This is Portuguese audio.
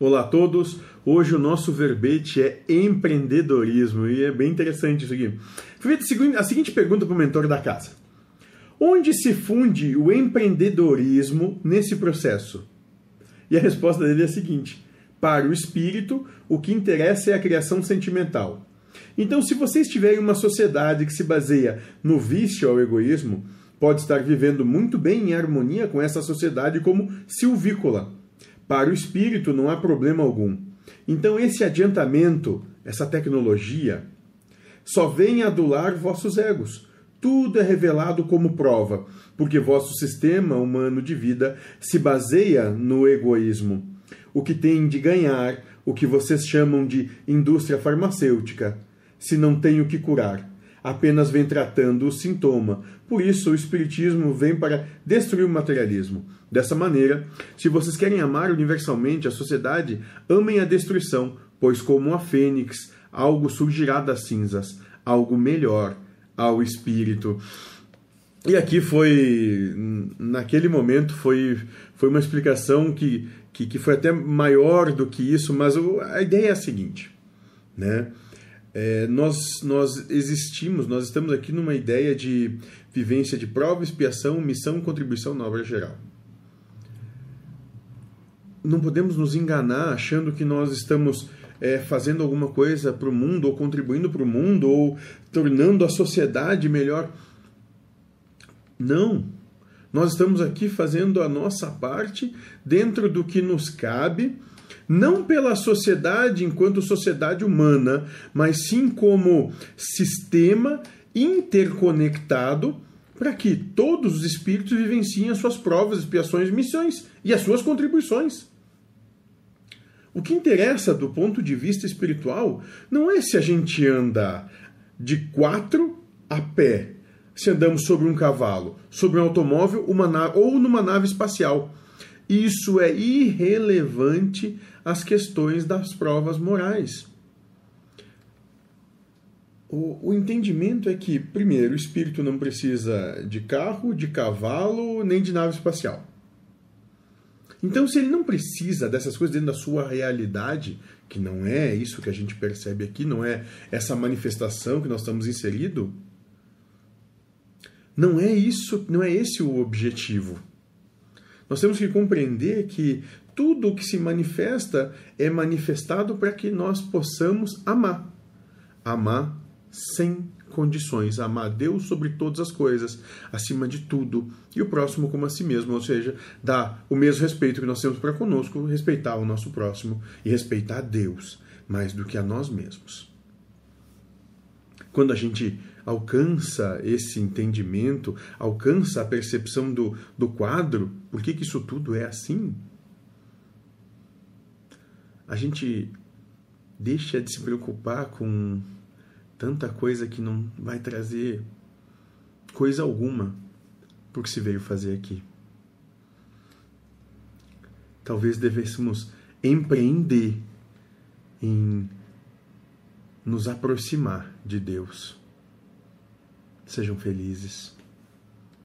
Olá a todos. Hoje o nosso verbete é empreendedorismo e é bem interessante isso aqui. A seguinte pergunta para o mentor da casa: Onde se funde o empreendedorismo nesse processo? E a resposta dele é a seguinte: Para o espírito, o que interessa é a criação sentimental. Então, se você estiver em uma sociedade que se baseia no vício ao egoísmo, pode estar vivendo muito bem em harmonia com essa sociedade como silvícola. Para o espírito não há problema algum. Então, esse adiantamento, essa tecnologia, só vem adular vossos egos. Tudo é revelado como prova, porque vosso sistema humano de vida se baseia no egoísmo. O que tem de ganhar, o que vocês chamam de indústria farmacêutica, se não tem o que curar apenas vem tratando o sintoma. Por isso, o Espiritismo vem para destruir o materialismo. Dessa maneira, se vocês querem amar universalmente a sociedade, amem a destruição, pois, como a fênix, algo surgirá das cinzas, algo melhor ao espírito. E aqui foi, naquele momento, foi, foi uma explicação que, que, que foi até maior do que isso, mas a ideia é a seguinte, né? É, nós, nós existimos, nós estamos aqui numa ideia de vivência de prova, expiação, missão e contribuição na obra geral. Não podemos nos enganar achando que nós estamos é, fazendo alguma coisa para o mundo, ou contribuindo para o mundo, ou tornando a sociedade melhor. Não. Nós estamos aqui fazendo a nossa parte dentro do que nos cabe não pela sociedade enquanto sociedade humana, mas sim como sistema interconectado para que todos os espíritos vivenciem as suas provas, expiações, missões e as suas contribuições. O que interessa do ponto de vista espiritual não é se a gente anda de quatro a pé, se andamos sobre um cavalo, sobre um automóvel uma ou numa nave espacial. Isso é irrelevante às questões das provas morais. O, o, entendimento é que, primeiro, o espírito não precisa de carro, de cavalo, nem de nave espacial. Então, se ele não precisa dessas coisas dentro da sua realidade, que não é isso que a gente percebe aqui, não é essa manifestação que nós estamos inseridos, não é isso, não é esse o objetivo. Nós temos que compreender que tudo o que se manifesta é manifestado para que nós possamos amar. Amar sem condições, amar Deus sobre todas as coisas, acima de tudo, e o próximo como a si mesmo, ou seja, dar o mesmo respeito que nós temos para conosco, respeitar o nosso próximo e respeitar Deus mais do que a nós mesmos. Quando a gente alcança esse entendimento, alcança a percepção do, do quadro, por que, que isso tudo é assim? A gente deixa de se preocupar com tanta coisa que não vai trazer coisa alguma por que se veio fazer aqui. Talvez devêssemos empreender em nos aproximar de Deus Sejam felizes.